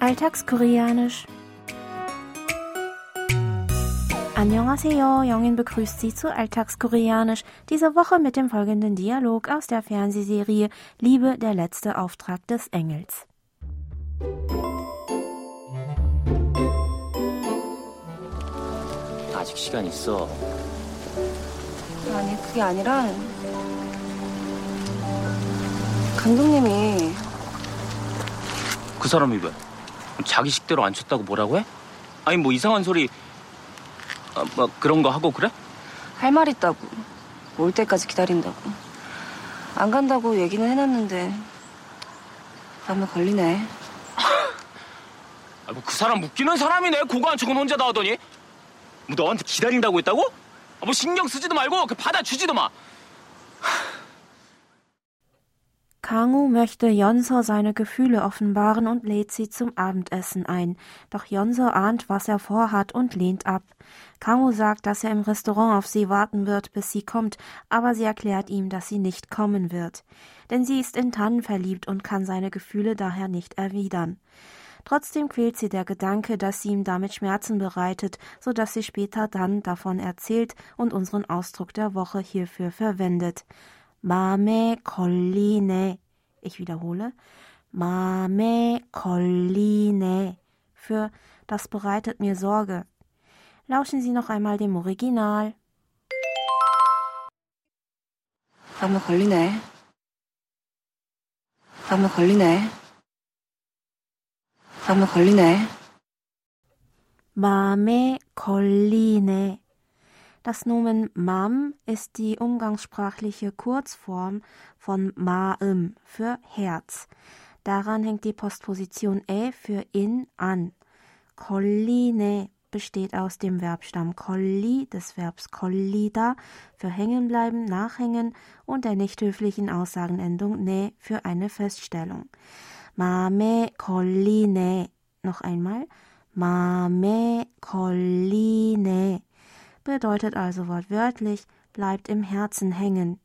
Alltagskoreanisch. Annyeonghaseyo, Jongin begrüßt Sie zu Alltagskoreanisch, diese Woche mit dem folgenden Dialog aus der Fernsehserie Liebe, der letzte Auftrag des Engels. 아직 시간 있어. 아니 그게 아니라 감독님이 그 사람이 왜? 자기 식대로 안 쳤다고 뭐라고 해? 아니 뭐 이상한 소리 아, 뭐 그런 거 하고 그래? 할 말 있다고 올 때까지 기다린다고 안 간다고 얘기는 해놨는데 마음에 걸리네 아, 뭐 그 사람 웃기는 사람이네. 고거 한 척은 혼자 다 하더니. 뭐 너한테 기다린다고 했다고? 아, 뭐 신경 쓰지도 말고 그 받아주지도 마. Kangu möchte Jonso seine Gefühle offenbaren und lädt sie zum Abendessen ein. Doch Jonso ahnt, was er vorhat und lehnt ab. Kangu sagt, dass er im Restaurant auf sie warten wird, bis sie kommt, aber sie erklärt ihm, dass sie nicht kommen wird. Denn sie ist in Tannen verliebt und kann seine Gefühle daher nicht erwidern. Trotzdem quält sie der Gedanke, dass sie ihm damit Schmerzen bereitet, so dass sie später dann davon erzählt und unseren Ausdruck der Woche hierfür verwendet. Mame kolline. Ich wiederhole. Mame kolline. Für das bereitet mir Sorge. Lauschen Sie noch einmal dem Original. 마음에 걸리네 마음에 걸리네 마음에 걸리네 Mame kolline. Das Nomen Mam ist die umgangssprachliche Kurzform von Maim für Herz. Daran hängt die Postposition ä für in an. Kolline besteht aus dem Verbstamm kolli, des Verbs kollida für hängen bleiben, nachhängen und der nicht höflichen Aussagenendung ne für eine Feststellung. Mame kolline. Noch einmal. Mame kolline bedeutet also wortwörtlich bleibt im Herzen hängen.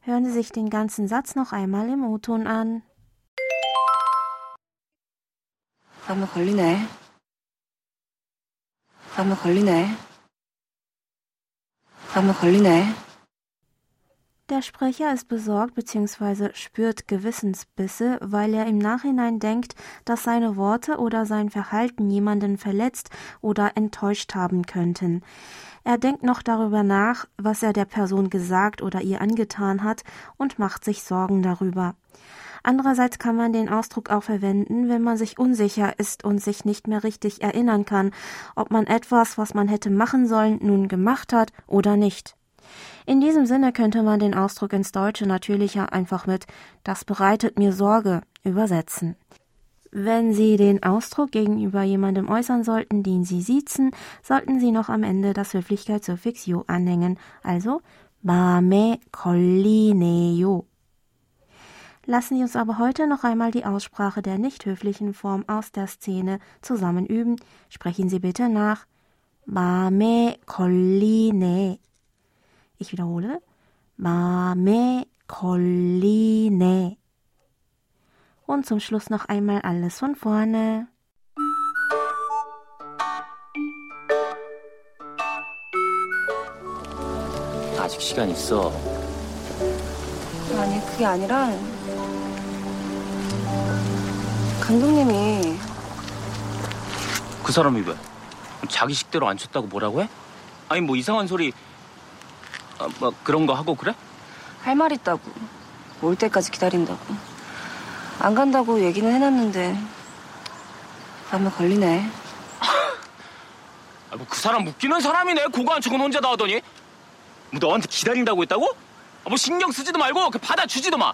Hören Sie sich den ganzen Satz noch einmal im O-Ton an. 마음에 걸리네 마음에 걸리네 마음에 걸리네 der Sprecher ist besorgt bzw. spürt Gewissensbisse, weil er im Nachhinein denkt, dass seine Worte oder sein Verhalten jemanden verletzt oder enttäuscht haben könnten. Er denkt noch darüber nach, was er der Person gesagt oder ihr angetan hat und macht sich Sorgen darüber. Andererseits kann man den Ausdruck auch verwenden, wenn man sich unsicher ist und sich nicht mehr richtig erinnern kann, ob man etwas, was man hätte machen sollen, nun gemacht hat oder nicht. In diesem Sinne könnte man den Ausdruck ins Deutsche natürlicher einfach mit Das bereitet mir Sorge übersetzen. Wenn Sie den Ausdruck gegenüber jemandem äußern sollten, den Sie siezen, sollten Sie noch am Ende das Höflichkeitssuffix yo anhängen, also Bame kollineyo. Lassen Sie uns aber heute noch einmal die Aussprache der nicht höflichen Form aus der Szene zusammen üben. Sprechen Sie bitte nach Bame kolline. Ich wiederhole. 마음에 걸리네. Und zum Schluss noch einmal alles von vorne. 아직 시간 있어. 아니 그게 아니라 감독님이 그 사람이 왜? 자기 식대로 안 쳤다고 뭐라고 해? 아니 뭐 이상한 소리 아, 뭐 그런 거 하고 그래? 할 말 있다고 올 때까지 기다린다고 안 간다고 얘기는 해놨는데 마음에 걸리네 아, 뭐 그 사람 웃기는 사람이네. 고거 한 척은 혼자 다 하더니. 뭐 너한테 기다린다고 했다고? 아, 뭐 신경 쓰지도 말고 그 받아주지도 마.